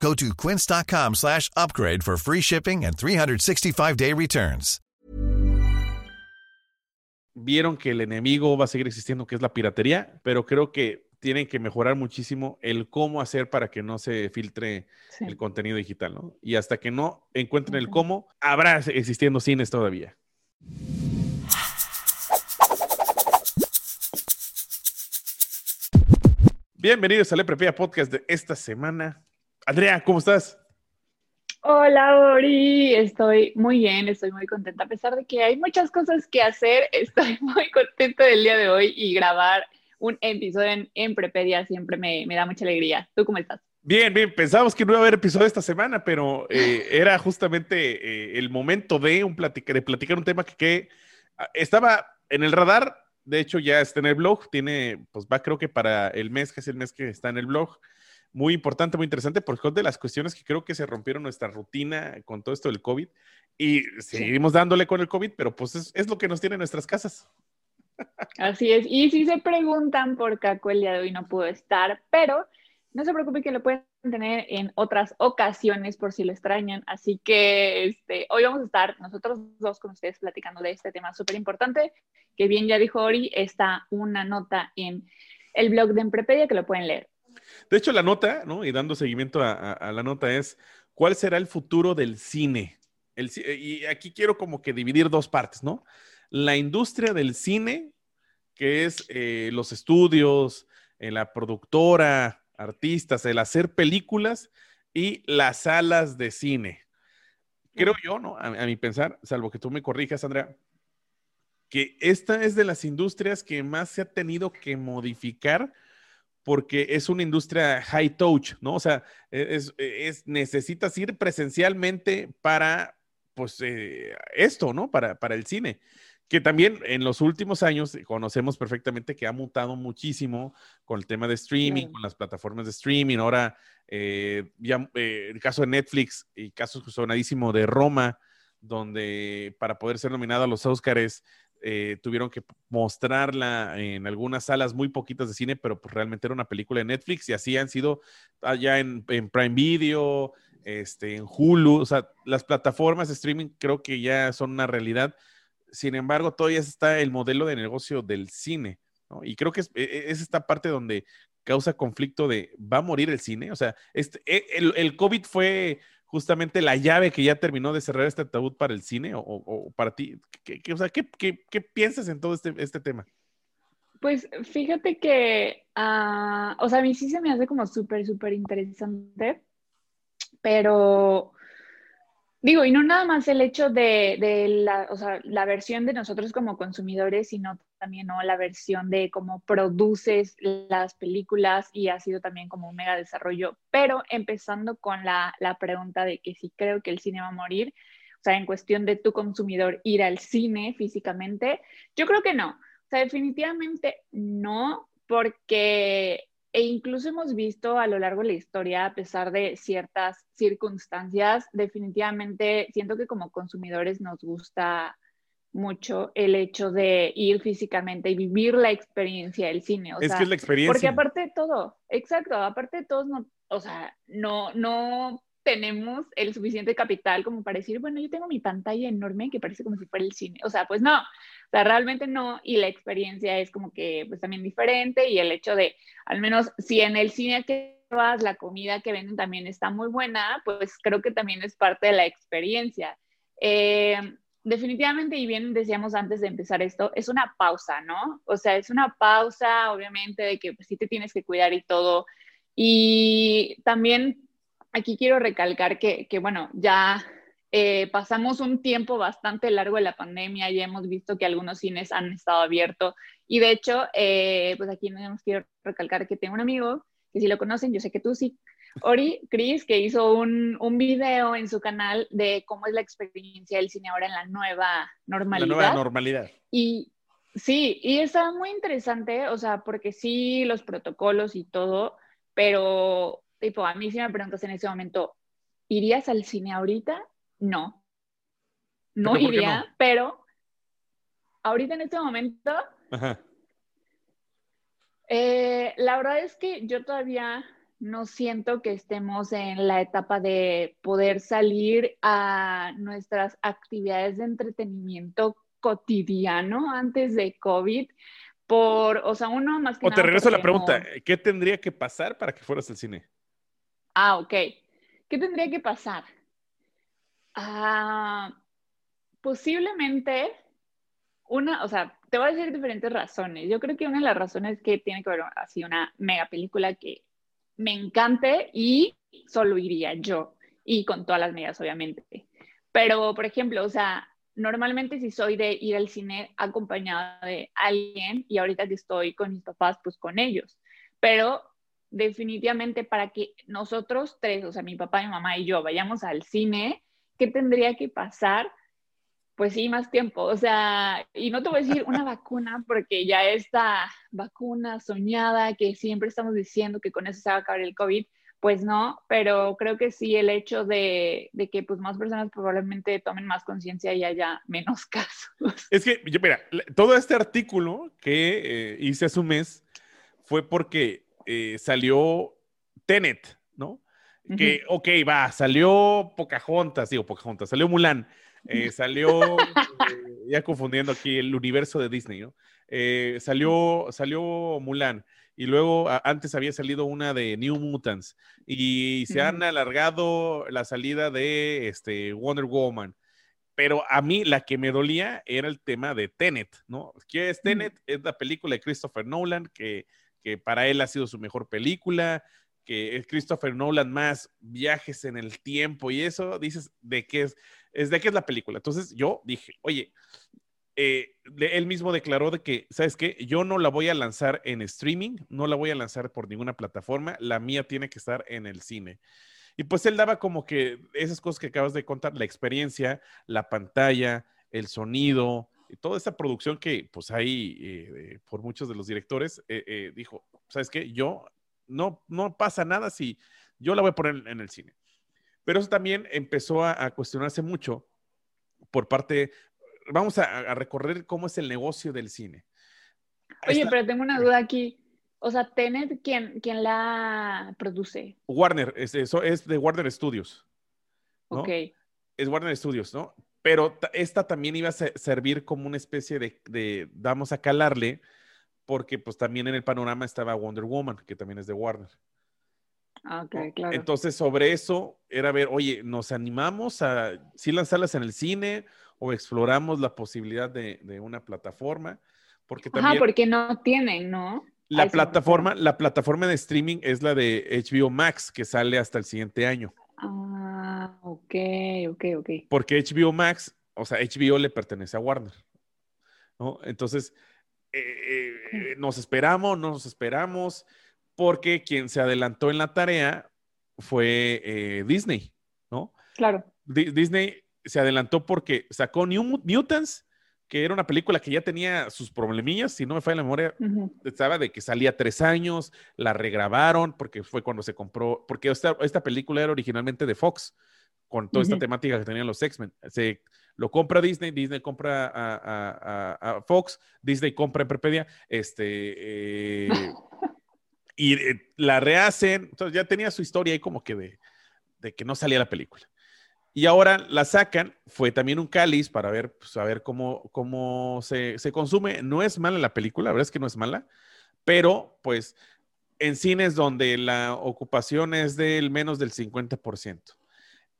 Go to quince.com slash upgrade for free shipping and 365-day returns. Vieron que el enemigo va a seguir existiendo, que es la piratería, pero creo que tienen que mejorar muchísimo el cómo hacer para que no se filtre Sí. el contenido digital, ¿no? Y hasta que no encuentren el cómo, habrá existiendo cines todavía. Bienvenidos al Eprepea Podcast de esta semana. Andrea, ¿cómo estás? Hola, Ori. Estoy muy bien, estoy muy contenta. A pesar de que hay muchas cosas que hacer, estoy muy contenta del día de hoy y grabar un episodio en, en Prepedia siempre me, me da mucha alegría. ¿Tú cómo estás? Bien, bien, pensábamos que no iba a haber episodio esta semana, pero eh, era justamente eh, el momento de, un platica- de platicar un tema que, que, ah, estaba en el radar, de hecho ya está en el blog, tiene, pues va creo que para el mes, que es el mes que está en el blog, muy importante, muy interesante, porque es de las cuestiones que creo que se rompieron nuestra rutina con todo esto del COVID y seguimos dándole con el COVID, pero pues es, es lo que nos tiene en nuestras casas. Así es. Y si se preguntan por Caco el día de hoy no pudo estar, pero no se preocupen que lo pueden tener en otras ocasiones por si lo extrañan. Así que este, hoy vamos a estar nosotros dos con ustedes platicando de este tema súper importante, que bien ya dijo Ori, está una nota en el blog de Emprepedia que lo pueden leer. De hecho, la nota, ¿no? Y dando seguimiento a, a- a la nota es, ¿cuál será el futuro del cine? El y aquí quiero como que dividir dos partes, ¿no? La industria del cine, que es eh, los estudios, eh, la productora, artistas, el hacer películas y las salas de cine. Creo yo, ¿no? A, a mi pensar, salvo que tú me corrijas, Andrea, que esta es de las industrias que más se ha tenido que modificar porque es una industria high touch, ¿no? O sea, es, es- necesitas ir presencialmente para, pues, eh, esto, ¿no? Para, para el cine. Que también en los últimos años conocemos perfectamente que ha mutado muchísimo con el tema de streaming, con las plataformas de streaming. Ahora, eh, ya, eh, el caso de Netflix y caso sonadísimo de Roma, donde para poder ser nominado a los Oscars eh, tuvieron que mostrarla en algunas salas muy poquitas de cine, pero pues realmente era una película de Netflix y así han sido allá en, Prime Video, este, en Hulu, o sea, las plataformas de streaming creo que ya son una realidad. Sin embargo, todavía está el modelo de negocio del cine, ¿no? Y creo que es, e- es esta parte donde causa conflicto de, ¿va a morir el cine? O sea, este, e- el, el COVID fue justamente la llave que ya terminó de cerrar este ataúd para el cine o, para ti? ¿Qué, o sea, ¿qué, qué, qué piensas en todo este, este tema? Pues fíjate que, ah, o sea, a mí sí se me hace como súper, súper interesante, pero digo, y no nada más el hecho de, la, versión de nosotros como consumidores, sino también. La versión de cómo produces las películas y ha sido también como un mega desarrollo, pero empezando con la, la pregunta de que si creo que el cine va a morir, o sea, en cuestión de tu consumidor ir al cine físicamente, yo creo que no. O sea, definitivamente no, porque e incluso hemos visto a lo largo de la historia, a pesar de ciertas circunstancias, definitivamente siento que como consumidores nos gusta mucho el hecho de ir físicamente y vivir la experiencia del cine. O es sea, que es la experiencia. porque aparte de todo, exacto, aparte de todos, no, o sea, no, no tenemos el suficiente capital como para decir, bueno, yo tengo mi pantalla enorme que parece como si fuera el cine. O sea, pues no, o sea, realmente no, y la experiencia es como que pues también diferente y el hecho de, al menos si en el cine que vas, la comida que venden también está muy buena, pues creo que también es parte de la experiencia. Eh, definitivamente, y bien decíamos antes de empezar esto, es una pausa, ¿no? O sea, es una pausa, obviamente, de que pues, sí te tienes que cuidar y todo. Y también aquí quiero recalcar que, que bueno, ya eh, pasamos un tiempo bastante largo de la pandemia, ya hemos visto que algunos cines han estado abiertos y de hecho, eh, pues aquí nos quiero recalcar que tengo un amigo que si lo conocen, yo sé que tú sí, Ori Cris, que hizo un, un, video en su canal de cómo es la experiencia del cine ahora en la nueva normalidad. La nueva normalidad. Y sí, y está muy interesante, o sea, porque sí, los protocolos y todo, pero, tipo, a mí si me preguntas en ese momento, ¿irías al cine ahorita? No. No iría, pero ahorita en este momento, eh, la verdad es que yo todavía no siento que estemos en la etapa de poder salir a nuestras actividades de entretenimiento cotidiano antes de COVID. Por, o sea, uno más que O te regreso a la pregunta, ¿qué tendría que pasar para que fueras al cine? Ah, ok. ¿Qué tendría que pasar? Ah, posiblemente una, o sea, te voy a decir diferentes razones. Yo creo que una de las razones es que tiene que haber así una mega película que me encante y solo iría yo y con todas las medidas, obviamente. Pero, por ejemplo, o sea, normalmente si soy de ir al cine acompañada de alguien y ahorita que estoy con mis papás, pues con ellos. Pero definitivamente para que nosotros tres, o sea, mi papá, mi mamá y yo vayamos al cine, ¿qué tendría que pasar? Pues sí, más tiempo. O sea, y no te voy a decir una vacuna, porque ya esta vacuna soñada que siempre estamos diciendo que con eso se va a acabar el COVID, pues no, pero creo que sí el hecho de, que pues más personas probablemente tomen más conciencia y haya menos casos. Es que, mira, todo este artículo que eh, hice hace un mes fue porque eh, salió Tenet, ¿no? Que, ok, va, salió Pocahontas, digo Pocahontas, salió Mulan, eh, salió, ya confundiendo aquí el universo de Disney, ¿no? salió, salió Mulan y luego antes había salido una de New Mutants y se han alargado la salida de este, Wonder Woman. Pero a mí la que me dolía era el tema de Tenet, ¿no? ¿Qué es Tenet? Es la película de Christopher Nolan, que, que para él ha sido su mejor película, que es Christopher Nolan más viajes en el tiempo y eso, dices, ¿de qué es? Es de qué es la película. Entonces yo dije, oye, eh, él mismo declaró de que, ¿sabes qué? Yo no la voy a lanzar en streaming, no la voy a lanzar por ninguna plataforma, la mía tiene que estar en el cine. Y pues él daba como que esas cosas que acabas de contar, la experiencia, la pantalla, el sonido, y toda esa producción que pues hay eh, por muchos de los directores, eh, dijo, ¿sabes qué? Yo no, no pasa nada si yo la voy a poner en el cine. Pero eso también empezó a, a cuestionarse mucho por parte vamos a, recorrer cómo es el negocio del cine. Oye, pero tengo una duda aquí. O sea, Tenet, ¿quién, quién la produce? Warner, es, eso es de Warner Studios. Ok. Es Warner Studios, ¿no? Pero esta también iba a servir como una especie de, de, vamos a calarle, porque pues también en el panorama estaba Wonder Woman, que también es de Warner. Ah, ok, claro. Entonces, sobre eso era ver, oye, ¿nos animamos a sí lanzarlas en el cine o exploramos la posibilidad de, una plataforma, porque también... Ajá, porque no tienen, ¿no? La plataforma, la plataforma de streaming es la de HBO Max, que sale hasta el siguiente año. Ah, ok, ok, ok. Porque HBO Max, o sea, HBO le pertenece a Warner, ¿no? Entonces, eh, eh, nos esperamos, no nos esperamos, porque quien se adelantó en la tarea fue eh, Disney, ¿no? Claro. Disney se adelantó porque sacó New Mutants, que era una película que ya tenía sus problemillas, si no me falla la memoria, estaba de que salía tres años, la regrabaron porque fue cuando se compró, porque esta, esta película era originalmente de Fox, con toda esta temática que tenían los X-Men. Se lo compra Disney, Disney compra a, Fox, Disney compra en Perpedia, este, eh, y eh, la rehacen, entonces ya tenía su historia ahí como que de, de que no salía la película. Y ahora la sacan, fue también un cáliz para ver, pues, cómo, cómo se, consume. No es mala la película, la verdad es que no es mala, pero pues en cines donde la ocupación es del menos del 50%,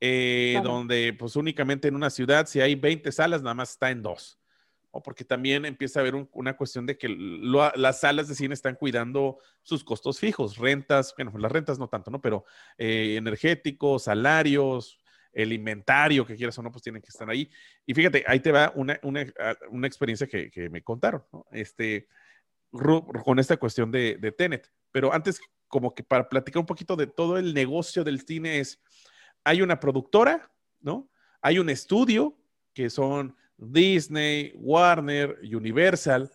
eh, donde pues únicamente en una ciudad, si hay 20 salas, nada más está en dos. O porque también empieza a haber una cuestión de que las salas de cine están cuidando sus costos fijos, rentas, bueno, las rentas no tanto, ¿no? Pero eh, energéticos, salarios, el inventario que quieras o no, pues tienen que estar ahí. Y fíjate, ahí te va una, ah, experiencia que, me contaron, ¿no? Este, con esta cuestión de, Tenet. Pero antes como que para platicar un poquito de todo el negocio del cine es, hay una productora, ¿no? Hay un estudio que son Disney, Warner, Universal,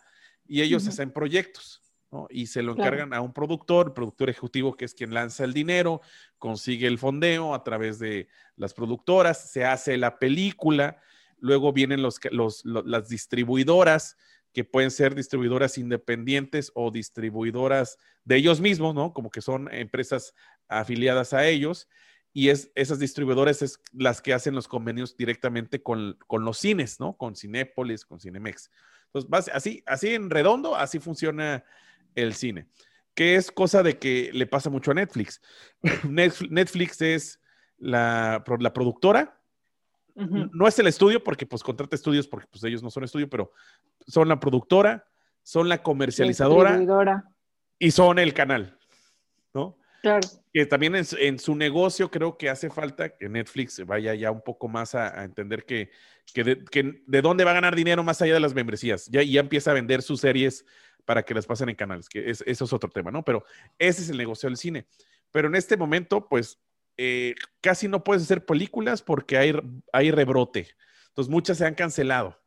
y ellos hacen proyectos, ¿no? Y se lo encargan a un productor, el productor ejecutivo que es quien lanza el dinero, consigue el fondeo a través de las productoras, se hace la película, luego vienen los, las distribuidoras, que pueden ser distribuidoras independientes o distribuidoras de ellos mismos, ¿no? Como que son empresas afiliadas a ellos y es, esas distribuidoras es las que hacen los convenios directamente con, los cines, ¿no? Con Cinépolis, con Cinemex. Entonces, así, así en redondo, así funciona el cine. Que es cosa de que le pasa mucho a Netflix. Netflix es la, la productora, no es el estudio porque pues contrata estudios porque pues ellos no son estudio, pero son la productora, son la comercializadora y son el canal, ¿no? Claro. Que también en, su negocio creo que hace falta que Netflix vaya ya un poco más a, entender que, de, dónde va a ganar dinero más allá de las membresías. Ya, ya empieza a vender sus series para que las pasen en canales, que eso es otro tema, ¿no? Pero ese es el negocio del cine. Pero en este momento, pues eh, casi no puedes hacer películas porque hay, hay rebrote. Entonces muchas se han cancelado.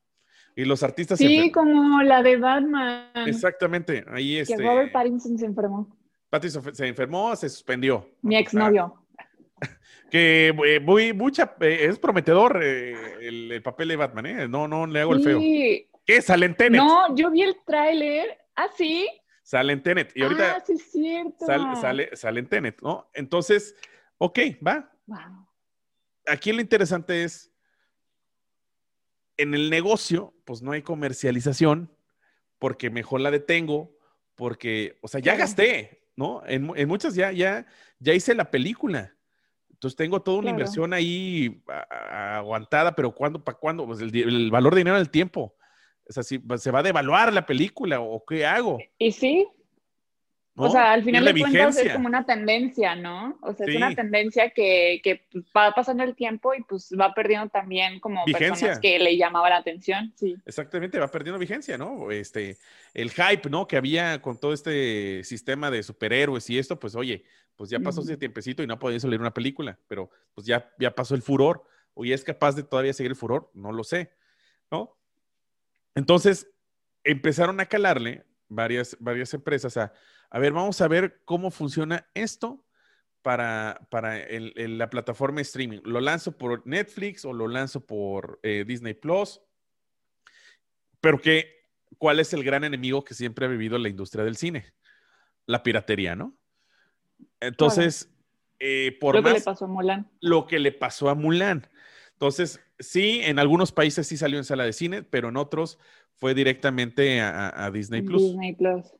Y los artistas... Sí, como la de Batman. Exactamente, ahí es. Que este Robert Pattinson se enfermó se enfermó, se suspendió. Mi exnovio. Que eh, muy, mucha, eh, es prometedor eh, el, papel de Batman, ¿eh? No, no le hago el feo. ¿Qué? Sale en Tenet. No, yo vi el tráiler. ¿Ah, sí? Sale en Tenet. Y ahorita. Ah, sí, es cierto. Sale, sale, en Tenet, ¿no? Entonces, ok, va. Aquí lo interesante es. En el negocio, pues no hay comercialización, porque mejor la detengo, porque, o sea, ya gasté, ¿no? En, muchas ya, ya, ya hice la película. Entonces tengo toda una inversión ahí aguantada, pero ¿cuándo, para cuándo? Pues el, valor de dinero del tiempo. Es así, ¿se va a devaluar la película o qué hago? Y sí, o sea, al final de cuentas es como una tendencia, ¿no? O sea, es una tendencia que, que, va pasando el tiempo y pues va perdiendo también como personas que le llamaba la atención, sí. Exactamente, va perdiendo vigencia, ¿no? Este, el hype, ¿no? Que había con todo este sistema de superhéroes y esto, pues oye, pues ya pasó ese tiempecito y no podía salir una película, pero pues ya, ya pasó el furor. ¿O es capaz de todavía seguir el furor? No lo sé, ¿no? Entonces, empezaron a calarle varias, varias empresas a a ver, vamos a ver cómo funciona esto para, para la plataforma streaming. ¿Lo lanzo por Netflix o lo lanzo por eh, Disney Plus? Pero que, ¿cuál es el gran enemigo que siempre ha vivido la industria del cine? La piratería, ¿no? Entonces, eh, por lo más, que le pasó a Mulan. Lo que le pasó a Mulan. Entonces, sí, en algunos países sí salió en sala de cine, pero en otros fue directamente a, a Disney Plus. Disney Plus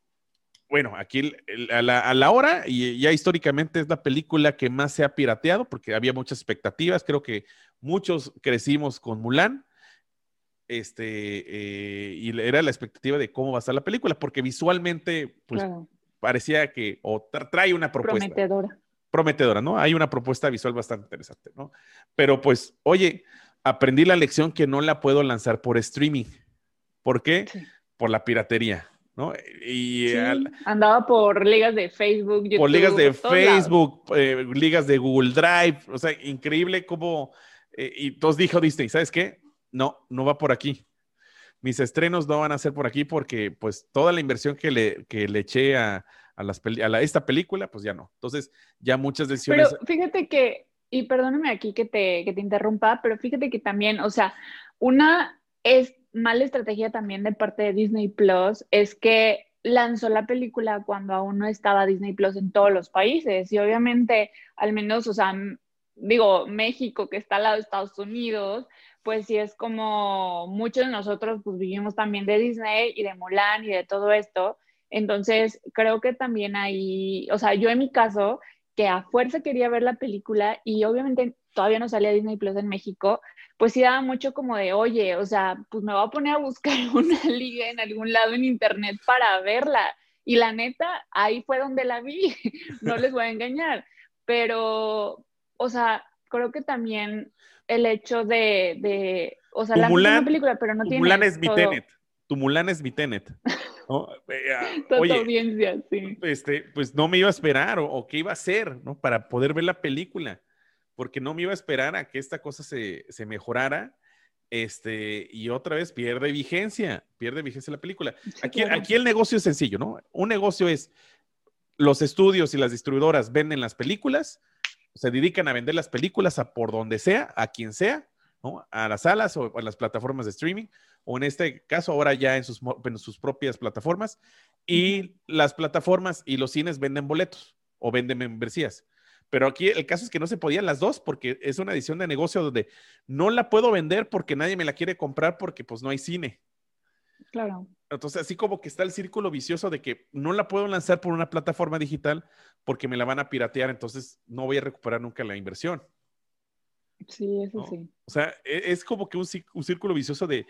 bueno, aquí a la, hora, y ya históricamente es la película que más se ha pirateado, porque había muchas expectativas. Creo que muchos crecimos con Mulan. Este, eh, y era la expectativa de cómo va a estar la película, porque visualmente, pues, parecía que o trae una propuesta. Prometedora. Prometedora, ¿no? Hay una propuesta visual bastante interesante, ¿no? Pero pues, oye, aprendí la lección que no la puedo lanzar por streaming. ¿Por qué? Por la piratería. ¿No? Y andaba por ligas de Facebook, por ligas de Facebook, eh, ligas de Google Drive, o sea, increíble cómo, eh, y todos dijo Disney, ¿sabes qué? No, no va por aquí. Mis estrenos no van a ser por aquí porque pues toda la inversión que le, que le eché a, a, las a esta película, pues ya no. Entonces, ya muchas decisiones... Pero fíjate que, y perdóname aquí que te, que te interrumpa, pero fíjate que también, o sea, una es mala estrategia también de parte de Disney Plus es que lanzó la película cuando aún no estaba Disney Plus en todos los países y obviamente al menos, o sea, digo, México que está al lado de Estados Unidos, pues sí es como muchos de nosotros pues vivimos también de Disney y de Mulan y de todo esto. Entonces, creo que también hay, o sea, yo en mi caso, que a fuerza quería ver la película y obviamente todavía no salía Disney Plus en México, pues sí daba mucho como de, oye, o sea, pues me voy a poner a buscar una liga en algún lado en internet para verla. Y la neta, ahí fue donde la vi, no les voy a engañar. Pero, o sea, creo que también el hecho de, de o sea, la Mulan, película, pero no tu tiene es mi Tenet. Tu Mulan es mi Tenet. Eh, Toda audiencia, sí. Este, pues no me iba a esperar o, qué iba a hacer, ¿no? Para poder ver la película, porque no me iba a esperar a que esta cosa se, se mejorara. Este, y otra vez pierde vigencia, pierde vigencia la película. Aquí, aquí el negocio es sencillo, ¿no? Un negocio es los estudios y las distribuidoras venden las películas, se dedican a vender las películas a por donde sea, a quien sea, ¿no? A las salas o a las plataformas de streaming, o en este caso ahora ya en sus, en sus propias plataformas. Y las plataformas y los cines venden boletos o venden membresías. Pero aquí el caso es que no se podían las dos porque es una edición de negocio donde no la puedo vender porque nadie me la quiere comprar porque pues no hay cine. Claro. Entonces, así como que está el círculo vicioso de que no la puedo lanzar por una plataforma digital porque me la van a piratear, entonces no voy a recuperar nunca la inversión. Sí, eso sí. O sea, e, es como que un, círculo vicioso de,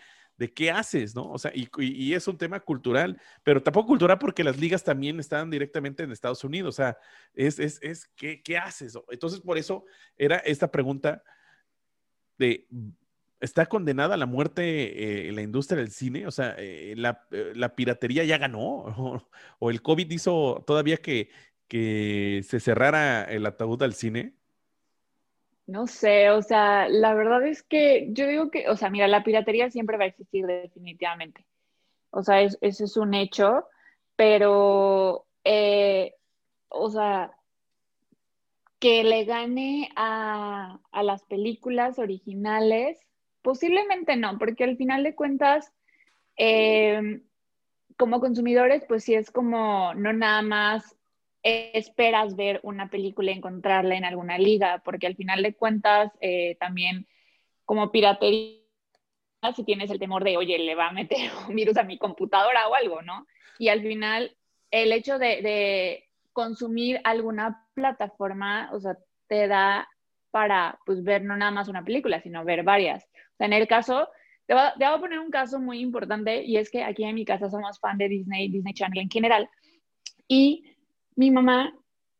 qué haces, ¿no? O sea, y, es un tema cultural, pero tampoco cultural porque las ligas también están directamente en Estados Unidos. O sea, es, es, es ¿qué, ¿qué haces? Entonces, por eso era esta pregunta de está condenada a la muerte eh, la industria del cine? O sea, eh, eh, la, piratería ya ganó? ¿O, el COVID hizo todavía que, que se cerrara el ataúd al cine? No sé, o sea, la verdad es que yo digo que, o sea, mira, la piratería siempre va a existir definitivamente. O sea, eso es un hecho, pero, o sea, que le gane a, a, las películas originales, Posiblemente no, porque al final de cuentas, eh, como consumidores, pues sí es como no nada más esperas ver una película y encontrarla en alguna liga, porque al final de cuentas eh, también como piratería, si tienes el temor de, oye, le va a meter un virus a mi computadora o algo, ¿no? Y al final, el hecho de, consumir alguna plataforma, o sea, te da para pues ver no nada más una película, sino ver varias en el caso, te voy, a, poner un caso muy importante y es que aquí en mi casa somos fan de Disney, Disney Channel en general. Y mi mamá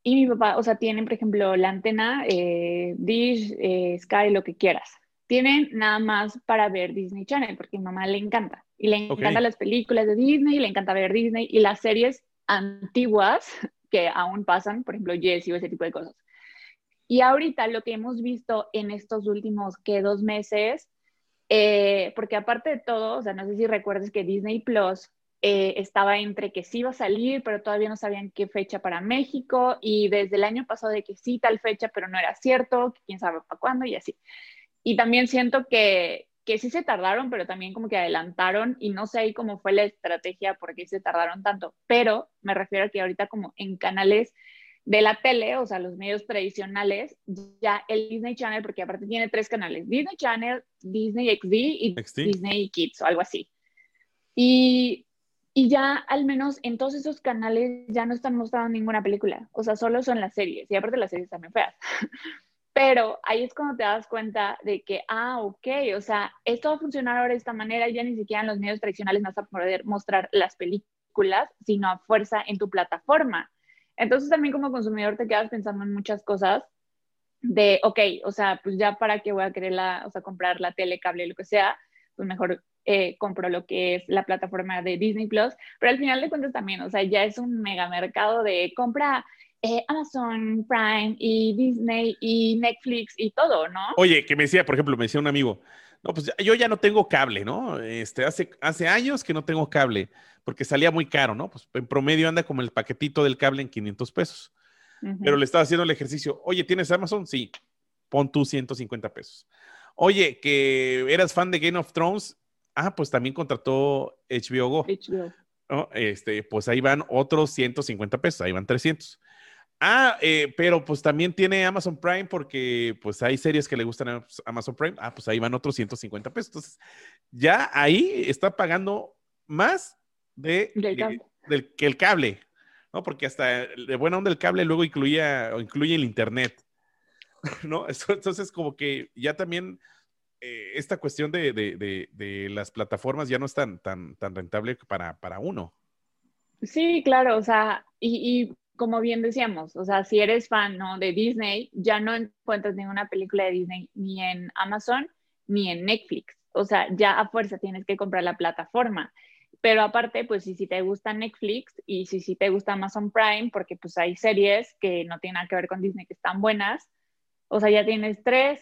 y mi papá, o sea, tienen, por ejemplo, la antena, eh, Dish, eh, Sky, lo que quieras. Tienen nada más para ver Disney Channel, porque a mi mamá le encanta. Y le encantan las películas de Disney, le encanta ver Disney y las series antiguas que aún pasan, por ejemplo, Jessie o ese tipo de cosas. Y ahorita lo que hemos visto en estos últimos, que dos meses, eh, porque aparte de todo, o sea, no sé si recuerdas que Disney Plus eh, estaba entre que sí iba a salir, pero todavía no sabían qué fecha para México, y desde el año pasado de que sí tal fecha, pero no era cierto, que quién sabe para cuándo y así. Y también siento que, que sí se tardaron, pero también como que adelantaron, y no sé ahí cómo fue la estrategia, por qué se tardaron tanto, pero me refiero a que ahorita como en canales de la tele, o sea, los medios tradicionales, ya el Disney Channel, porque aparte tiene tres canales, Disney Channel, Disney XD y Disney Kids o algo así. Y, y, ya al menos en todos esos canales ya no están mostrando ninguna película, o sea, solo son las series, y aparte las series también feas. Pero ahí es cuando te das cuenta de que, ah, ok, o sea, esto va a funcionar ahora de esta manera, ya ni siquiera en los medios tradicionales vas a poder mostrar las películas, sino a fuerza en tu plataforma. Entonces también como consumidor te quedas pensando en muchas cosas de, ok, o sea, pues ya para qué voy a querer la, o sea, comprar la tele, cable, lo que sea, pues mejor eh, compro lo que es la plataforma de Disney Plus, pero al final de cuentas también, o sea, ya es un mega mercado de compra eh, Amazon Prime y Disney y Netflix y todo, ¿no? Oye, que me decía, por ejemplo, me decía un amigo, no, pues yo ya no tengo cable, ¿no? Este, hace, hace años que no tengo cable, porque salía muy caro, ¿no? Pues en promedio anda como el paquetito del cable en 500 pesos. Pero le estaba haciendo el ejercicio, oye, ¿tienes Amazon? Sí, pon tú 150 pesos. Oye, que eras fan de Game of Thrones, ah, pues también contrató HBO Go. HBO. Este, pues ahí van otros 150 pesos, ahí van 300. Ah, eh, pero pues también tiene Amazon Prime porque pues hay series que le gustan a Amazon Prime. Ah, pues ahí van otros 150 pesos. Entonces, ya ahí está pagando más de, del, que el cable, ¿no? Porque hasta de buena onda el cable luego incluía o incluye el internet, ¿no? Entonces, como que ya también eh, esta cuestión de, de, de, las plataformas ya no es tan, tan, rentable para, para uno. Sí, claro, o sea, y, y como bien decíamos, o sea, si eres fan ¿no? de Disney, ya no encuentras ninguna película de Disney ni en Amazon ni en Netflix. O sea, ya a fuerza tienes que comprar la plataforma. Pero aparte, pues si, si te gusta Netflix y si, si te gusta Amazon Prime, porque pues hay series que no tienen nada que ver con Disney que están buenas, o sea, ya tienes tres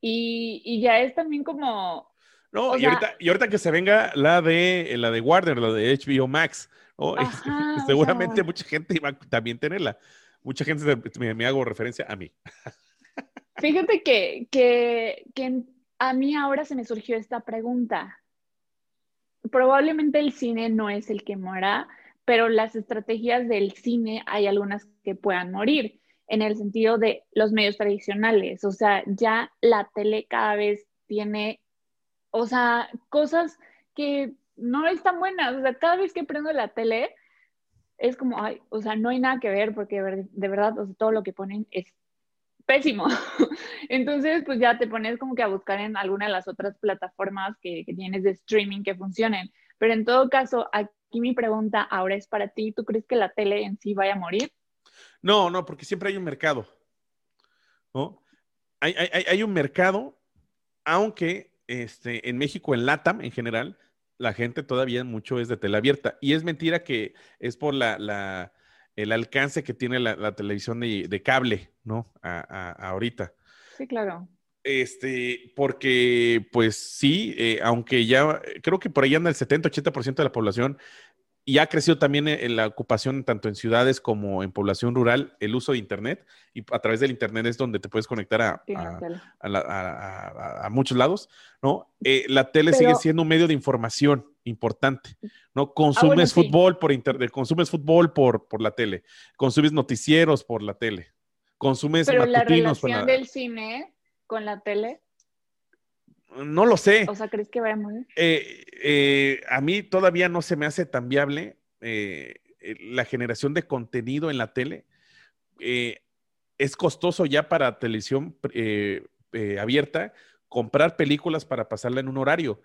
y, y ya es también como... No, y, ahorita, y ahorita que se venga la de, la de Warner, la de HBO Max, seguramente mucha gente iba a también tenerla. Mucha gente me, me hago referencia a mí. Fíjate que, que, que a mí ahora se me surgió esta pregunta. Probablemente el cine no es el que muera, pero las estrategias del cine hay algunas que puedan morir, en el sentido de los medios tradicionales. O sea, ya la tele cada vez tiene, o sea, cosas que no están buenas. O sea, cada vez que prendo la tele, es como, ay, o sea, no hay nada que ver porque de verdad, o sea, todo lo que ponen es pésimo. Entonces, pues ya te pones como que a buscar en alguna de las otras plataformas que, tienes de streaming que funcionen. Pero en todo caso, aquí mi pregunta ahora es para ti, ¿tú crees que la tele en sí vaya a morir? No, no, porque siempre hay un mercado. ¿no? Hay, hay, un mercado, aunque este, en México, en LATAM en general, la gente todavía mucho es de tele abierta. Y es mentira que es por la, la el alcance que tiene la, televisión de, cable, ¿no? A, ahorita. Sí, claro. Este, porque, pues sí, eh, aunque ya creo que por ahí anda el 70-80% de la población y ha crecido también en la ocupación tanto en ciudades como en población rural el uso de Internet y a través del Internet es donde te puedes conectar a, a, muchos lados, ¿no? Eh, la tele sigue siendo un medio de información importante, ¿no? Ah, consumes fútbol por Internet, consumes fútbol por, por la tele, consumes noticieros por la tele, consumes Pero la relación del cine con la tele no lo sé. O sea, ¿crees que va a morir? Eh, eh, a mí todavía no se me hace tan viable eh, la generación de contenido en la tele. es costoso ya para televisión abierta comprar películas para pasarla en un horario.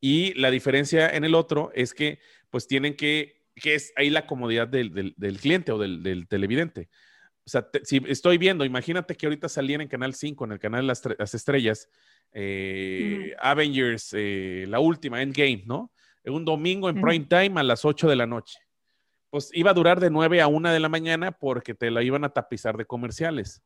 Y la diferencia en el otro es que pues tienen que, que es ahí la comodidad del, cliente o del, televidente. O sea, si estoy viendo, imagínate que ahorita saliera en Canal 5, en el canal de las Estrellas, eh, Avengers, eh, la última, Endgame, ¿no? Un domingo en prime time a las 8 de la noche. Pues iba a durar de 9 a 1 de la mañana porque te la iban a tapizar de comerciales.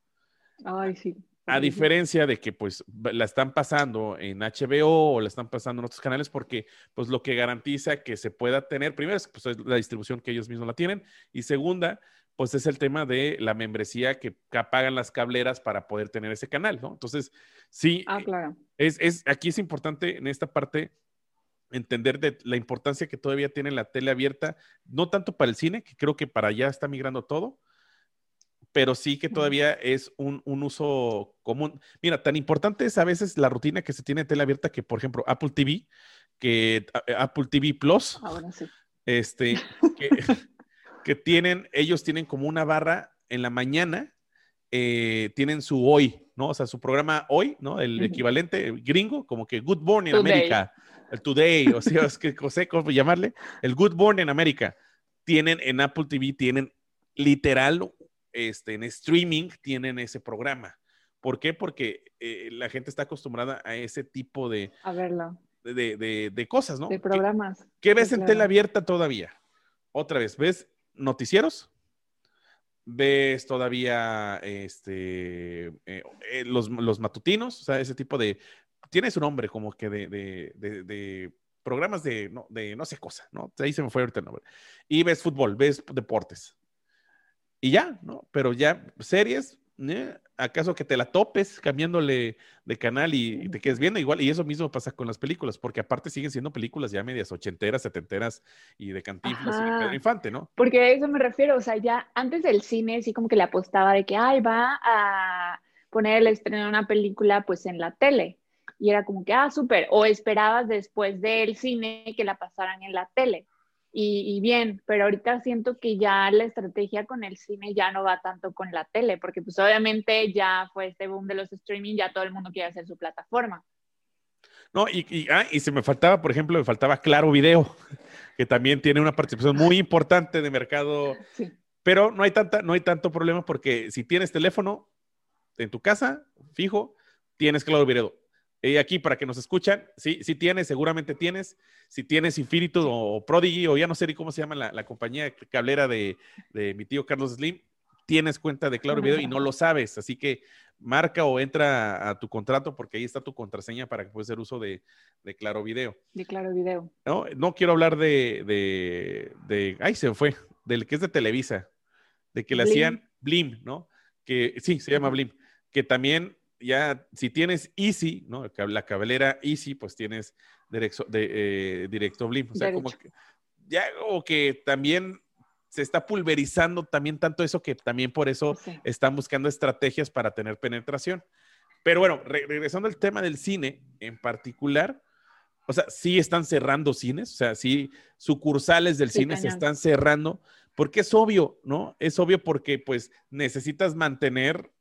Ay, sí. A diferencia de que pues la están pasando en HBO o la están pasando en otros canales porque pues lo que garantiza que se pueda tener, primero es pues, la distribución que ellos mismos la tienen y segunda, pues es el tema de la membresía que, pagan las cableras para poder tener ese canal, ¿no? Entonces, sí, ah, claro. es, aquí es importante en esta parte entender de la importancia que todavía tiene la tele abierta, no tanto para el cine, que creo que para allá está migrando todo, pero sí que todavía es un, uso común. Mira, tan importante es a veces la rutina que se tiene en tele abierta que, por ejemplo, Apple TV, que Apple TV Plus, Ahora sí. este, que, que tienen, ellos tienen como una barra en la mañana, eh, tienen su hoy, ¿no? O sea, su programa hoy, ¿no? El equivalente gringo, como que Good Morning America, el Today, o sea, es que no sé cómo llamarle, el Good Morning America. Tienen en Apple TV, tienen literal, este, en streaming, tienen ese programa. ¿Por qué? Porque eh, la gente está acostumbrada a ese tipo de... A verlo. De, de, cosas, ¿no? De programas. ¿Qué, ves en tela abierta todavía? Otra vez, ¿ves noticieros, ves todavía este, eh, eh, los, matutinos, o sea, ese tipo de, tiene su nombre como que de, programas de no, de no sé cosa, ¿no? Ahí se me fue ahorita el nombre. Y ves fútbol, ves deportes. Y ya, ¿no? Pero ya series, ¿eh? ¿acaso que te la topes cambiándole de canal y, te quedes viendo igual? Y eso mismo pasa con las películas, porque aparte siguen siendo películas ya medias ochenteras, setenteras y de Cantinflas y de Pedro Infante, ¿no? Porque a eso me refiero, o sea, ya antes del cine sí como que le apostaba de que, ay, va a poner el estreno de una película pues en la tele. Y era como que, ah, súper. O esperabas después del cine que la pasaran en la tele y, bien, pero ahorita siento que ya la estrategia con el cine ya no va tanto con la tele, porque pues obviamente ya fue este boom de los streaming, ya todo el mundo quiere hacer su plataforma. No, y, y, ah, y se me faltaba, por ejemplo, me faltaba Claro Video, que también tiene una participación muy importante de mercado, sí. pero no hay, tanta, no hay tanto problema porque si tienes teléfono en tu casa, fijo, tienes Claro Video. Eh, aquí para que nos escuchan, si sí tienes, seguramente tienes. Si tienes Infinito o Prodigy, o ya no sé ni cómo se llama la, compañía cablera de, de, mi tío Carlos Slim, tienes cuenta de Claro Video y no lo sabes. Así que marca o entra a tu contrato porque ahí está tu contraseña para que puedas hacer uso de, Claro Video. De Claro Video. No, no quiero hablar de, de, de, ay, se fue, del que es de Televisa, de que le hacían Blim, ¿no? Que sí, se llama Blim, que también ya, si tienes Easy, ¿no? La cabelera Easy, pues tienes directo, de, eh, directo Blim. O sea, como que, ya, o que también se está pulverizando también tanto eso que también por eso están buscando estrategias para tener penetración. Pero bueno, regresando al tema del cine en particular, o sea, sí están cerrando cines, o sea, sí sucursales del cine se están cerrando, porque es obvio, ¿no? Es obvio porque pues necesitas mantener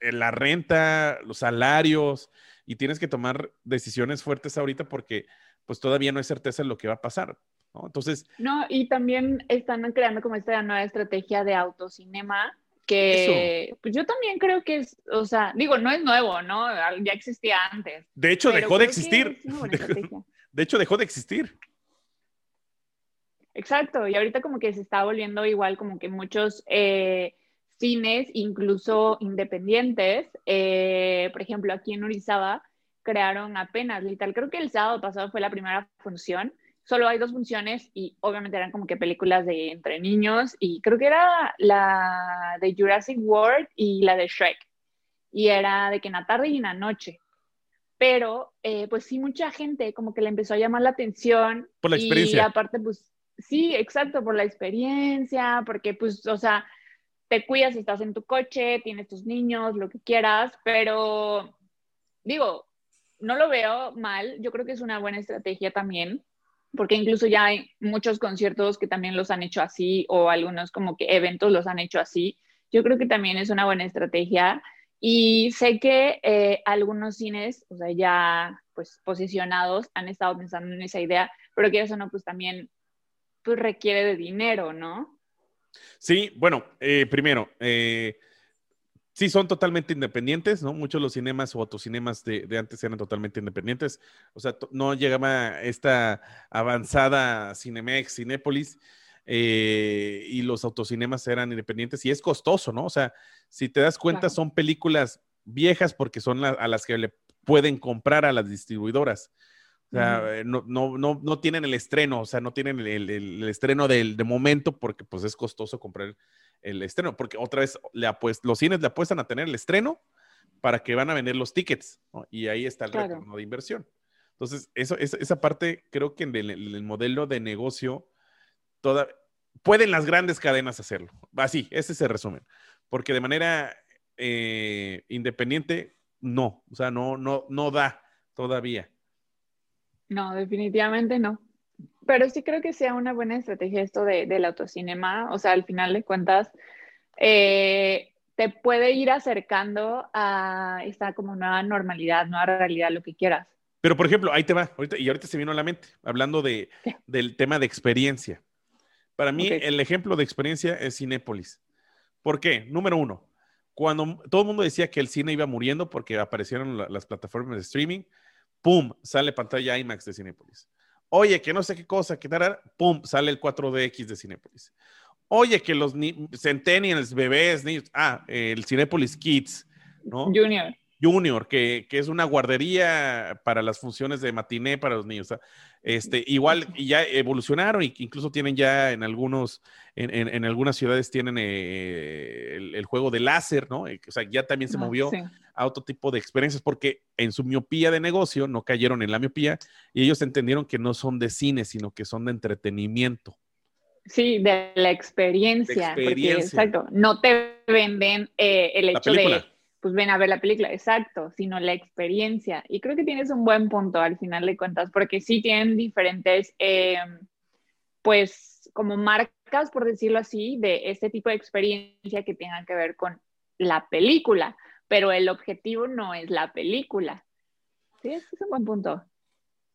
la renta, los salarios y tienes que tomar decisiones fuertes ahorita porque pues todavía no hay certeza de lo que va a pasar. ¿no? Entonces. No, y también están creando como esta nueva estrategia de autocinema que pues yo también creo que es, o sea, digo, no es nuevo, ¿no? Ya existía antes. De hecho, dejó de existir. De hecho, dejó de existir. Exacto, y ahorita como que se está volviendo igual como que muchos eh, cines, incluso independientes, eh, por ejemplo, aquí en Orizaba, crearon apenas, literal, creo que el sábado pasado fue la primera función, solo hay dos funciones y obviamente eran como que películas de entre niños y creo que era la de Jurassic World y la de Shrek. Y era de que en la tarde y en la noche. Pero eh, pues sí, mucha gente como que le empezó a llamar la atención. Por la experiencia. Y aparte, pues sí, exacto, por la experiencia, porque pues, o sea, te cuidas, estás en tu coche, tienes tus niños, lo que quieras, pero digo, no lo veo mal, yo creo que es una buena estrategia también, porque incluso ya hay muchos conciertos que también los han hecho así o algunos como que eventos los han hecho así. Yo creo que también es una buena estrategia y sé que eh, algunos cines, o sea, ya pues posicionados han estado pensando en esa idea, pero que eso no, pues también pues requiere de dinero, ¿no? Sí, bueno, eh, primero, eh, sí son totalmente independientes, ¿no? Muchos de los cinemas o autocinemas de, de antes eran totalmente independientes. O sea, no llegaba esta avanzada Cinemex, Cinépolis, eh, y los autocinemas eran independientes y es costoso, ¿no? O sea, si te das cuenta, son películas viejas porque son a las que le pueden comprar a las distribuidoras. O sea, no, no, no, no, tienen el estreno, o sea, no tienen el, el, estreno del de momento porque pues es costoso comprar el estreno, porque otra vez le los cines le apuestan a tener el estreno para que van a vender los tickets, y ahí está el retorno de inversión. Entonces, eso, esa, parte creo que en el, modelo de negocio, toda, pueden las grandes cadenas hacerlo. Así, ese es el resumen. Porque de manera eh, independiente, no, o sea, no, no, no da todavía. No, definitivamente no. Pero sí creo que sea una buena estrategia esto de, del autocinema. O sea, al final de cuentas, eh, te puede ir acercando a esta como nueva normalidad, nueva realidad, lo que quieras. Pero, por ejemplo, ahí te va, ahorita, y ahorita se vino a la mente, hablando de, del tema de experiencia. Para mí, el ejemplo de experiencia es Cinépolis. ¿Por qué? Número uno, cuando todo el mundo decía que el cine iba muriendo porque aparecieron las plataformas de streaming, ¡pum! Sale pantalla IMAX de Cinépolis. Oye, que no sé qué cosa, que tal, ¡pum! Sale el 4DX de Cinépolis. Oye, que los centennials, bebés, niños, ah, el Cinépolis Kids, ¿no? Junior. Junior, que, que, es una guardería para las funciones de matiné para los niños. Este, igual, y ya evolucionaron y incluso tienen ya en algunos, en, en, algunas ciudades tienen eh, el, juego de láser, ¿no? O sea, ya también se ah, movió a otro tipo de experiencias porque en su miopía de negocio no cayeron en la miopía y ellos entendieron que no son de cine, sino que son de entretenimiento. Sí, de la experiencia. exacto, no te venden eh, el hecho de pues ven a ver la película, exacto, sino la experiencia. Y creo que tienes un buen punto al final de cuentas, porque sí tienen diferentes, eh, pues, como marcas, por decirlo así, de este tipo de experiencia que tengan que ver con la película, pero el objetivo no es la película. Sí, es un buen punto.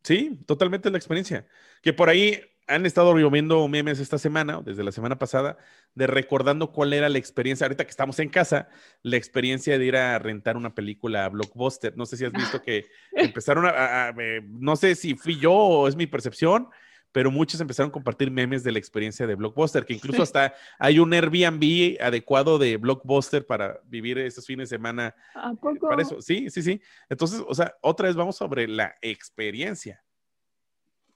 Sí, totalmente la experiencia. Que por ahí han estado lloviendo memes esta semana, desde la semana pasada, de recordando cuál era la experiencia, ahorita que estamos en casa, la experiencia de ir a rentar una película a Blockbuster. No sé si has visto que empezaron a, eh, no sé si fui yo o es mi percepción, pero muchos empezaron a compartir memes de la experiencia de Blockbuster, que incluso hasta hay un Airbnb adecuado de Blockbuster para vivir esos fines de semana. ¿A poco? Para eso, sí, sí, sí. Entonces, o sea, otra vez vamos sobre la experiencia.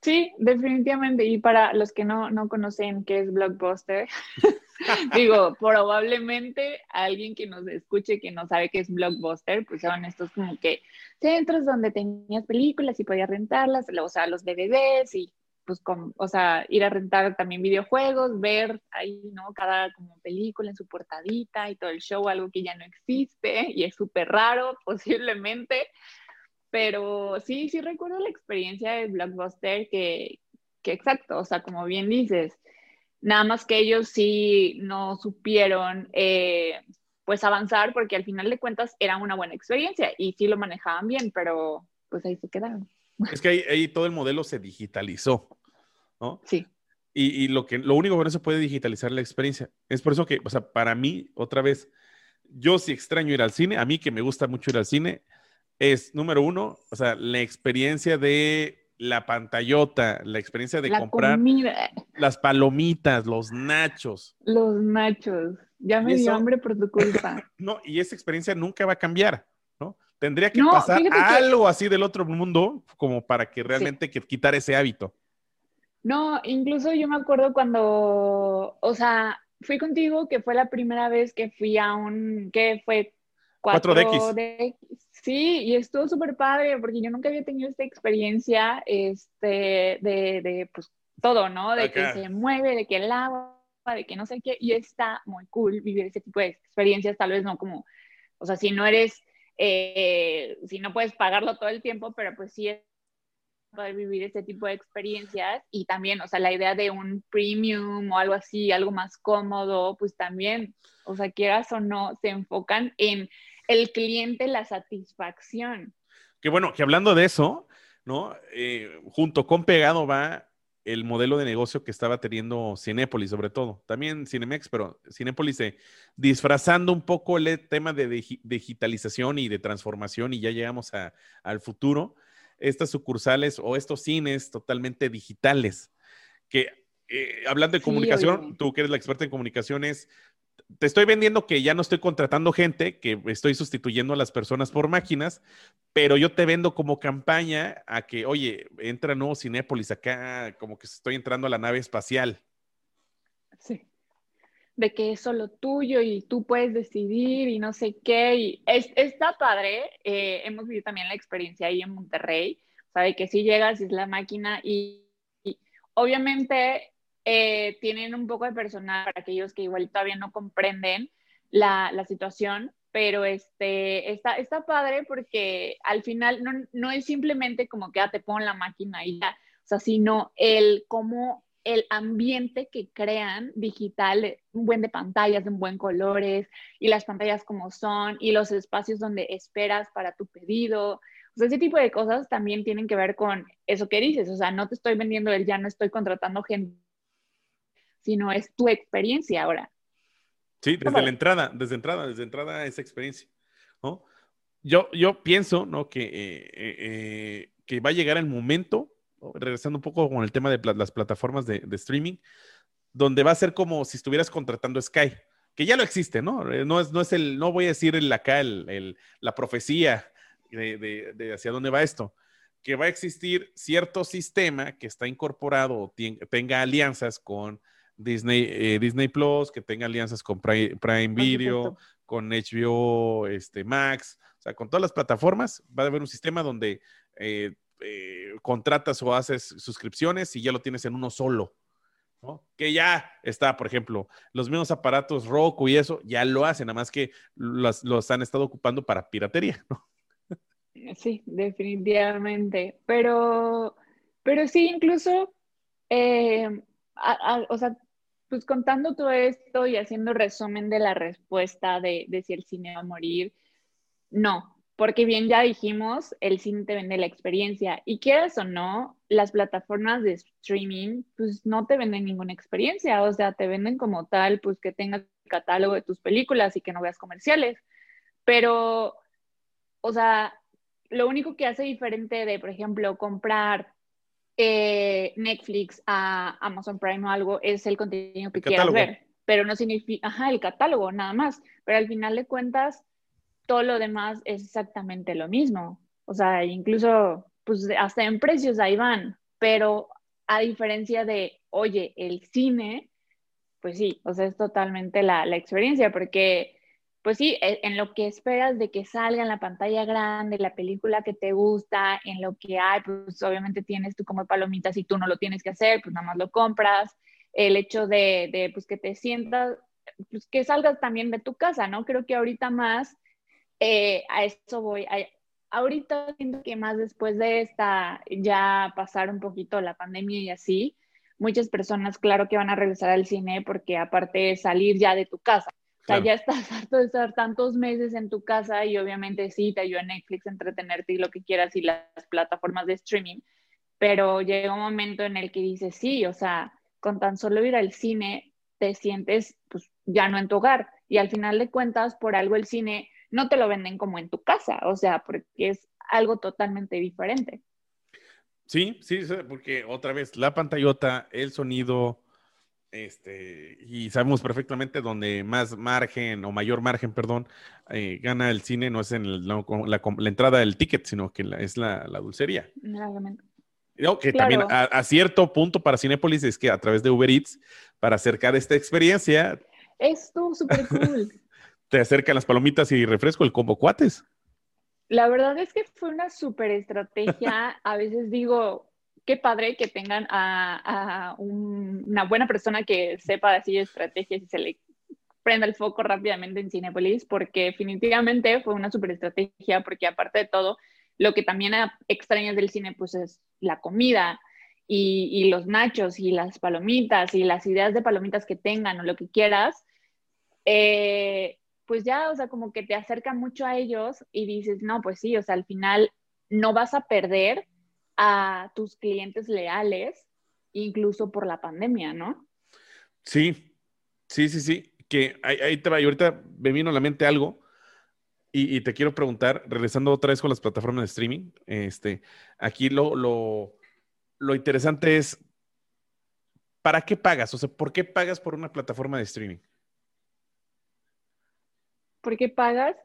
Sí, definitivamente. Y para los que no, no conocen qué es Blockbuster, digo, probablemente alguien que nos escuche que no sabe qué es Blockbuster, pues son estos como que centros donde tenías películas y podías rentarlas, o sea, los DVDs y pues, con, o sea, ir a rentar también videojuegos, ver ahí, ¿no? Cada como película en su portadita y todo el show, algo que ya no existe y es súper raro posiblemente. Pero sí, sí recuerdo la experiencia de Blockbuster que, que exacto, o sea, como bien dices, nada más que ellos sí no supieron eh, pues avanzar porque al final de cuentas era una buena experiencia y sí lo manejaban bien, pero pues ahí se quedaron. Es que ahí, todo el modelo se digitalizó, ¿no? Sí. Y, y, lo, que, lo único que no se puede digitalizar la experiencia. Es por eso que, o sea, para mí, otra vez, yo sí extraño ir al cine, a mí que me gusta mucho ir al cine, es, número uno, o sea, la experiencia de la pantallota, la experiencia de comprar las palomitas, los nachos. Los nachos. Ya me dio hambre por tu culpa. no, y esa experiencia nunca va a cambiar, ¿no? Tendría que pasar algo así del otro mundo como para que realmente que quitar ese hábito. No, incluso yo me acuerdo cuando, o sea, fui contigo, que fue la primera vez que fui a un, que fue 4DX. Sí, y estuvo súper padre porque yo nunca había tenido esta experiencia este, de, de pues, todo, ¿no? De que se mueve, de que el agua, de que no sé qué, y está muy cool vivir ese tipo de experiencias, tal vez no como, o sea, si no eres, eh, si no puedes pagarlo todo el tiempo, pero pues sí es poder vivir ese tipo de experiencias y también, o sea, la idea de un premium o algo así, algo más cómodo, pues también, o sea, quieras o no, se enfocan en el cliente, la satisfacción. Que bueno, que hablando de eso, ¿no? Eh, junto con Pegado va el modelo de negocio que estaba teniendo Cinépolis, sobre todo. También Cinemex, pero Cinépolis eh, disfrazando un poco el tema de digitalización y de transformación y ya llegamos al futuro. Estas sucursales o estos cines totalmente digitales, que eh, hablando de comunicación, tú que eres la experta en comunicaciones, te estoy vendiendo que ya no estoy contratando gente, que estoy sustituyendo a las personas por máquinas, pero yo te vendo como campaña a que, oye, entra nuevo Cinépolis acá, como que estoy entrando a la nave espacial. Sí. De que es solo tuyo y tú puedes decidir y no sé qué. Y es, está padre. Eh, hemos vivido también la experiencia ahí en Monterrey. sabe que si llegas, es la máquina y obviamente eh, tienen un poco de personal para aquellos que igual todavía no comprenden la, la situación, pero este, está, está padre porque al final no, no es simplemente como que ah, te pongo la máquina y ya, o sea, sino el cómo el ambiente que crean digital, un buen de pantallas, un buen colores, y las pantallas como son, y los espacios donde esperas para tu pedido. O sea, ese tipo de cosas también tienen que ver con eso que dices. O sea, no te estoy vendiendo el ya no estoy contratando gente sino es tu experiencia ahora. Sí, desde la entrada, desde entrada, desde entrada esa experiencia, ¿no? Yo, yo pienso, ¿no? Que, eh, eh, eh, que va a llegar el momento, regresando un poco con el tema de las plataformas de, streaming, donde va a ser como si estuvieras contratando Sky, que ya lo existe, ¿no? No es, no es el, no voy a decir el, acá el, la profecía de, de, hacia dónde va esto, que va a existir cierto sistema que está incorporado o tenga alianzas con Disney, eh, Disney Plus, que tenga alianzas con Prime, Video, con HBO este, Max, o sea, con todas las plataformas, va a haber un sistema donde eh, eh, contratas o haces suscripciones y ya lo tienes en uno solo. ¿no? Que ya está, por ejemplo, los mismos aparatos Roku y eso ya lo hacen, nada más que los, los han estado ocupando para piratería, ¿no? Sí, definitivamente. Pero, pero sí, incluso, o sea, pues contando todo esto y haciendo resumen de la respuesta de, si el cine va a morir, no, porque bien ya dijimos, el cine te vende la experiencia y quieras o no, las plataformas de streaming, pues no te venden ninguna experiencia, o sea, te venden como tal, pues que tengas catálogo de tus películas y que no veas comerciales. Pero, o sea, lo único que hace diferente de, por ejemplo, comprar eh, Netflix a Amazon Prime o algo es el contenido que quieras ver, pero no significa, ajá, el catálogo, nada más. Pero al final de cuentas, todo lo demás es exactamente lo mismo. O sea, incluso pues hasta en precios ahí van, pero a diferencia de, oye, el cine, pues sí, o sea, es totalmente la, experiencia, porque, pues sí, e, en lo que esperas de que salga en la pantalla grande, la película que te gusta, en lo que hay, pues obviamente tienes tú como palomitas y tú no lo tienes que hacer, pues nada más lo compras. El hecho de, pues que te sientas, pues que salgas también de tu casa, ¿no? Creo que ahorita más eh, a eso voy, ahorita siento que más después de esta, ya pasar un poquito la pandemia y así, muchas personas, claro que van a regresar al cine porque aparte de salir ya de tu casa. O sea, ya estás harto de estar tantos meses en tu casa y obviamente sí, te ayuda Netflix a entretenerte y lo que quieras y las plataformas de streaming, pero llega un momento en el que dices, sí, o sea, con tan solo ir al cine te sientes pues ya no en tu hogar y al final de cuentas por algo el cine no te lo venden como en tu casa, o sea, porque es algo totalmente diferente. Sí, sí, porque otra vez la pantallota, el sonido, este, y sabemos perfectamente dónde más margen o mayor margen, perdón, eh, gana el cine, no es en la, entrada del ticket, sino que es la, dulcería. No, que también a, cierto punto para Cinepolis es que a través de Uber Eats, para acercar esta experiencia. Esto súper cool. te acercan las palomitas y refresco, el combo cuates. La verdad es que fue una súper estrategia. A veces digo, qué padre que tengan a, una buena persona que sepa así estrategias y se le prenda el foco rápidamente en Cinepolis, porque definitivamente fue una súper estrategia, porque aparte de todo, lo que también extrañas del cine, pues es la comida y, y los nachos y las palomitas y las ideas de palomitas que tengan o lo que quieras. Eh, pues ya, o sea, como que te acerca mucho a ellos y dices, no, pues sí, o sea, al final no vas a perder a tus clientes leales, incluso por la pandemia, ¿no? Sí, sí, sí, sí, que ahí, te va, y ahorita me vino a la mente algo. Y, te quiero preguntar, regresando otra vez con las plataformas de streaming, este, aquí lo, lo, lo interesante es, ¿para qué pagas? O sea, ¿por qué pagas por una plataforma de streaming? ¿por qué pagas?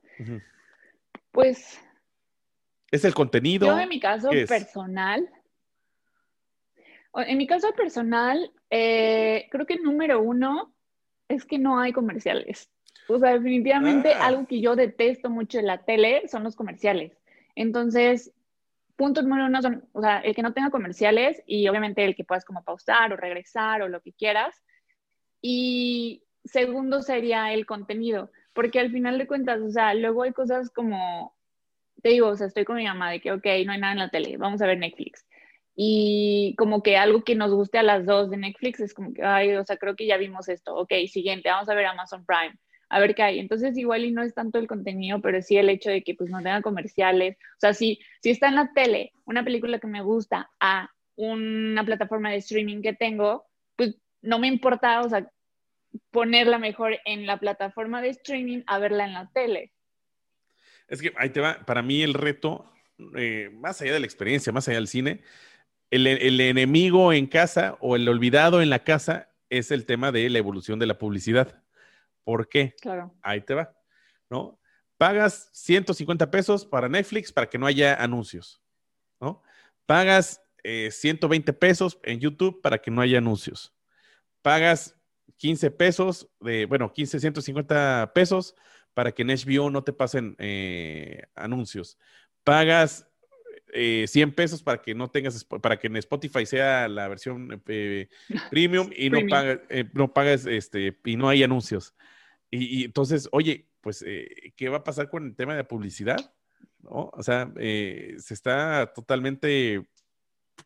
Pues... ¿Es el contenido? Yo en mi caso personal, en mi caso personal, eh, creo que número uno es que no hay comerciales. O sea, definitivamente ah. algo que yo detesto mucho en la tele son los comerciales. Entonces, punto número uno son, o sea, el que no tenga comerciales y obviamente el que puedas como pausar o regresar o lo que quieras. Y segundo sería el contenido porque al final de cuentas, o sea, luego hay cosas como, te digo, o sea, estoy con mi mamá de que, ok, no hay nada en la tele, vamos a ver Netflix. Y como que algo que nos guste a las dos de Netflix es como que, ay, o sea, creo que ya vimos esto, ok, siguiente, vamos a ver Amazon Prime, a ver qué hay. Entonces igual y no es tanto el contenido, pero sí el hecho de que pues no tengan comerciales. O sea, si, si está en la tele una película que me gusta a una plataforma de streaming que tengo, pues no me importa, o sea, ponerla mejor en la plataforma de streaming a verla en la tele. Es que ahí te va, para mí el reto, eh, más allá de la experiencia, más allá del cine, el, enemigo en casa o el olvidado en la casa es el tema de la evolución de la publicidad. ¿Por qué? Claro. Ahí te va, ¿no? Pagas 150 pesos para Netflix para que no haya anuncios, ¿no? Pagas 120 eh, pesos en YouTube para que no haya anuncios. Pagas 15 pesos, de, bueno, 15, 150 pesos para que en HBO no te pasen eh, anuncios. Pagas 100 eh, pesos para que no tengas, para que en Spotify sea la versión eh, premium y no pagas, no pagas, este, y no hay anuncios. Y, entonces, oye, pues, ¿qué va a pasar con el tema de la publicidad? ¿No? O sea, se está totalmente,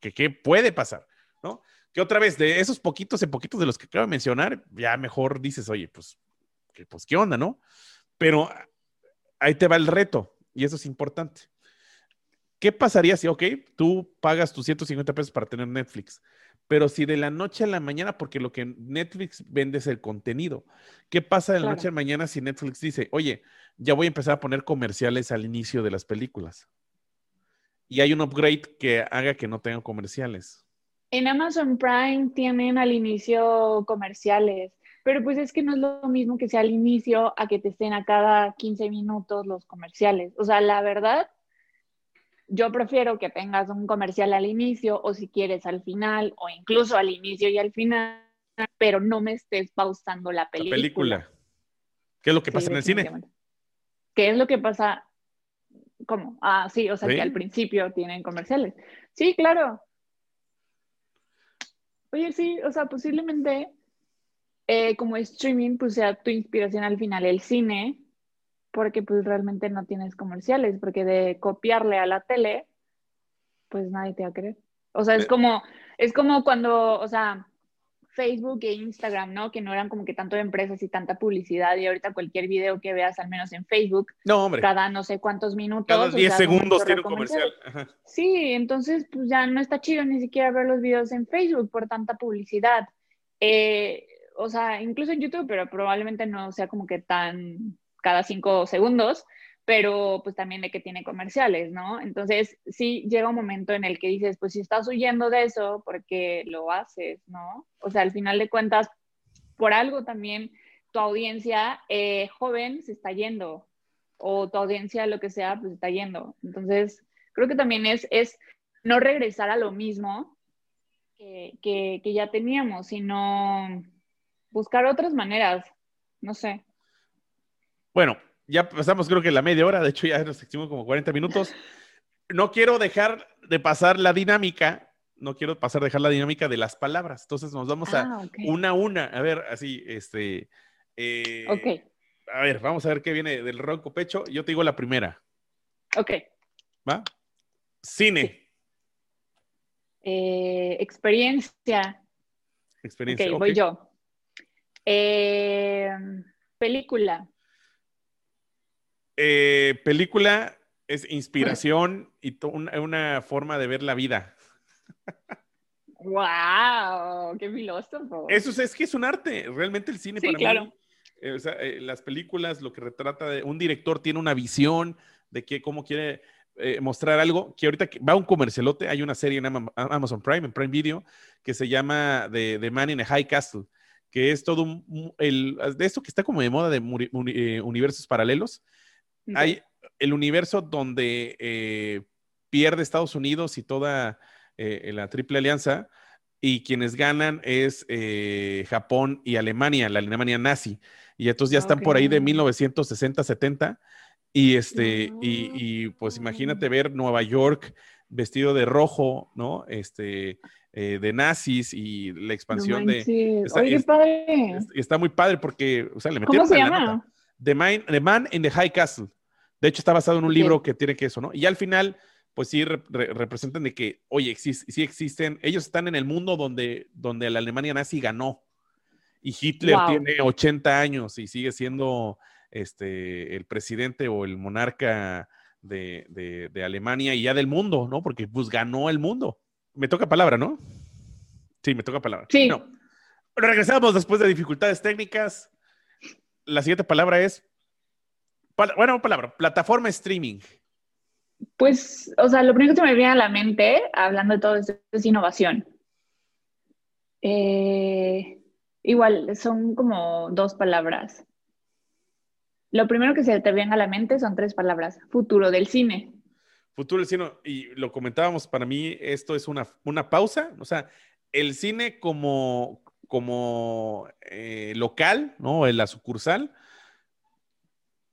¿qué puede pasar? ¿No? que otra vez, de esos poquitos en poquitos de los que acabo de mencionar, ya mejor dices, oye, pues, pues, ¿qué onda, no? Pero ahí te va el reto, y eso es importante. ¿qué pasaría si, ok, tú pagas tus 150 pesos para tener Netflix? Pero si de la noche a la mañana, porque lo que Netflix vende es el contenido, ¿qué pasa de la noche a la mañana si Netflix dice, oye, ya voy a empezar a poner comerciales al inicio de las películas? Y hay un upgrade que haga que no tengan comerciales. En Amazon Prime tienen al inicio comerciales, pero pues es que no es lo mismo que sea al inicio a que te estén a cada 15 minutos los comerciales. O sea, la verdad, yo prefiero que tengas un comercial al inicio o si quieres al final o incluso al inicio y al final, pero no me estés pausando la película. película. ¿Qué es lo que pasa en el cine? ¿Qué es lo que pasa? ¿Cómo? Ah, sí, o sea que al principio tienen comerciales. Sí, claro. Oye, sí, o sea, posiblemente eh, como streaming, pues sea tu inspiración al final el cine, porque pues realmente no tienes comerciales, porque de copiarle a la tele, pues nadie te va a creer. O sea, es como, es como cuando, o sea, Facebook e Instagram, ¿no? Que no eran como que tanto de empresas y tanta publicidad y ahorita cualquier video que veas, al menos en Facebook, no, hombre. cada no sé cuántos minutos. Cada 10 segundos tiene un comercial. Sí, entonces pues ya no está chido ni siquiera ver los videos en Facebook por tanta publicidad. Eh, o sea, incluso en YouTube, pero probablemente no sea como que tan cada cinco segundos, pero pues también de que tiene comerciales, ¿no? Entonces, sí llega un momento en el que dices, pues si estás huyendo de eso, porque lo haces, ¿no? O sea, al final de cuentas, por algo también tu audiencia eh, joven se está yendo, o tu audiencia, lo que sea, pues está yendo. Entonces, creo que también es, es no regresar a lo mismo que, que, que ya teníamos, sino buscar otras maneras, no sé. Bueno, ya pasamos creo que la media hora, de hecho ya nos extimos como 40 minutos. No quiero dejar de pasar la dinámica, no quiero pasar de dejar la dinámica de las palabras. Entonces nos vamos a ah, una a una, a ver, así, este... Eh, ok. A ver, vamos a ver qué viene del ronco pecho. Yo te digo la primera. Ok. ¿Va? Cine. Eh, experiencia. Experiencia. Ok, voy yo. Eh, película. Eh, película es inspiración y una, forma de ver la vida. ¡Wow! ¡Qué filósofo! Eso es, que es un arte. Realmente el cine para claro. mí. Eh, las películas, lo que retrata de un director tiene una visión de que cómo quiere mostrar algo. Que ahorita va un comercialote, hay una serie en Amazon Prime, en Prime Video, que se llama The Man in a High Castle que es todo un, el, de esto que está como de moda de eh, universos paralelos. Hay el universo donde eh, pierde Estados Unidos y toda eh, la triple alianza, y quienes ganan es Japón y Alemania, la Alemania nazi. Y entonces ya están por ahí de 1960, 70. Y, este, y, pues imagínate ver Nueva York vestido de rojo, ¿no? Este, eh, de nazis y la expansión de... Está, Oye, padre. Está muy padre porque, o sea, le metieron... ¿Cómo se llama? The, Man in the High Castle. De hecho, está basado en un libro que tiene que eso, ¿no? Y al final, pues sí representan de que, oye, sí, sí, existen, ellos están en el mundo donde, donde la Alemania nazi ganó. Y Hitler tiene 80 años y sigue siendo este, el presidente o el monarca de, de, de Alemania y ya del mundo, ¿no? Porque pues ganó el mundo. Me toca palabra, ¿no? Sí, me toca palabra. Sí. No. Regresamos después de dificultades técnicas. La siguiente palabra es, bueno, palabra, plataforma streaming. Pues, o sea, lo primero que me viene a la mente, hablando de todo esto, es innovación. Eh, igual, son como dos palabras. Lo primero que se te viene a la mente son tres palabras. Futuro del cine. Futuro del cine, y lo comentábamos, para mí esto es una, una pausa, o sea, el cine como, como eh, local, ¿no? En la sucursal,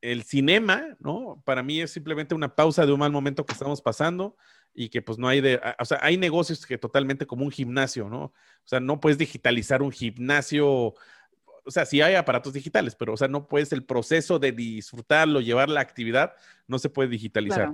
el cinema, ¿no? Para mí es simplemente una pausa de un mal momento que estamos pasando y que pues no hay de, o sea, hay negocios que totalmente como un gimnasio, ¿no? O sea, no puedes digitalizar un gimnasio, o sea, sí hay aparatos digitales, pero, o sea, no puedes el proceso de disfrutarlo, llevar la actividad, no se puede digitalizar.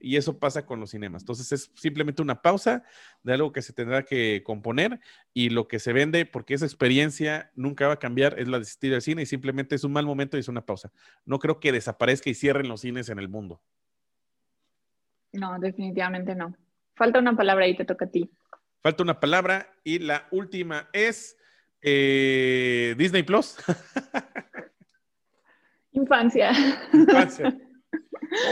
Y eso pasa con los cinemas. Entonces es simplemente una pausa de algo que se tendrá que componer y lo que se vende, porque esa experiencia nunca va a cambiar, es la de asistir al cine y simplemente es un mal momento y es una pausa. No creo que desaparezca y cierren los cines en el mundo. No, definitivamente no. Falta una palabra y te toca a ti. Falta una palabra y la última es eh, Disney Plus. Infancia. Infancia.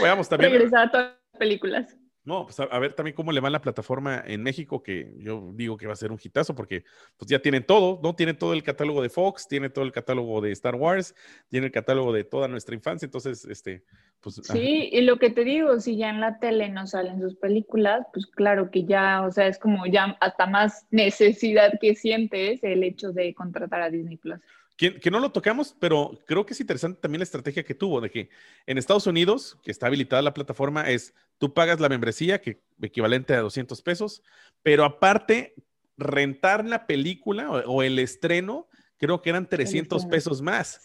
veamos también. Regresar a películas. No, pues a, ver también cómo le va la plataforma en México, que yo digo que va a ser un hitazo, porque pues ya tienen todo, ¿no? Tienen todo el catálogo de Fox, tiene todo el catálogo de Star Wars, tiene el catálogo de toda nuestra infancia, entonces, este, pues... Sí, y lo que te digo, si ya en la tele no salen sus películas, pues claro que ya, o sea, es como ya hasta más necesidad que sientes el hecho de contratar a Disney Plus. Que, no lo tocamos, pero creo que es interesante también la estrategia que tuvo, de que en Estados Unidos, que está habilitada la plataforma, es tú pagas la membresía, que equivalente a 200 pesos, pero aparte, rentar la película o, el estreno, creo que eran 300 pesos más.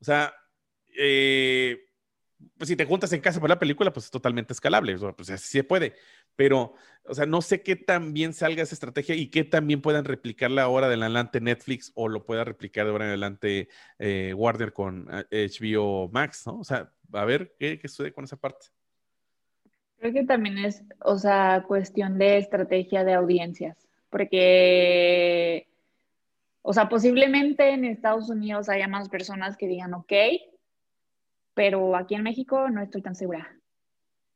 O sea, eh, pues si te juntas en casa para la película, pues es totalmente escalable, pues así se puede, pero, o sea, no sé qué tan bien salga esa estrategia y qué tan bien puedan replicarla ahora de adelante Netflix o lo pueda replicar de ahora en adelante eh, Warner con HBO eh, Max, ¿no? O sea, a ver qué, qué sucede con esa parte. Creo que también es, o sea, cuestión de estrategia de audiencias, porque, o sea, posiblemente en Estados Unidos haya más personas que digan, ok, pero aquí en México no estoy tan segura.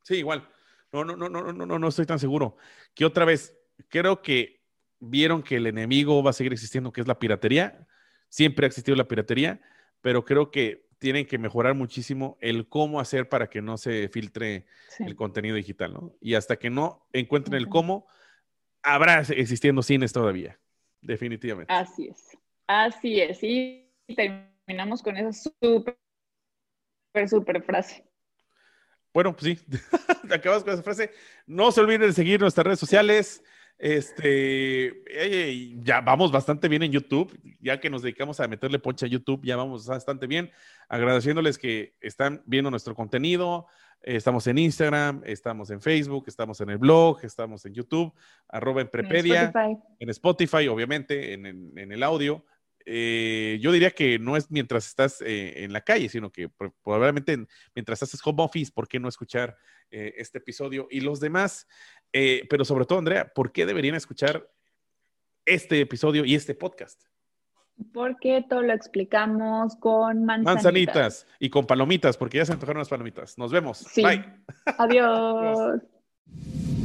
Sí, igual. No, no, no, no, no, no, no estoy tan seguro. Que otra vez, creo que vieron que el enemigo va a seguir existiendo, que es la piratería. Siempre ha existido la piratería, pero creo que tienen que mejorar muchísimo el cómo hacer para que no se filtre el contenido digital, ¿no? Y hasta que no encuentren el cómo, habrá existiendo cines todavía, definitivamente. Así es, así es. Y terminamos con esa súper súper, frase. Bueno, pues sí, acabas con esa frase. No se olviden de seguir nuestras redes sociales. Este, ya vamos bastante bien en YouTube, ya que nos dedicamos a meterle poncha a YouTube, ya vamos bastante bien. Agradeciéndoles que están viendo nuestro contenido. Estamos en Instagram, estamos en Facebook, estamos en el blog, estamos en YouTube, arroba en Prepedia, en Spotify, obviamente, en, en el audio. Eh, yo diría que no es mientras estás eh, en la calle, sino que probablemente mientras haces home office, ¿por qué no escuchar eh, este episodio y los demás? pero sobre todo, Andrea, ¿por qué deberían escuchar este episodio y este podcast? Porque todo lo explicamos con manzanitas. Manzanitas y con palomitas, porque ya se antojaron las palomitas. Nos vemos. Bye. Adiós.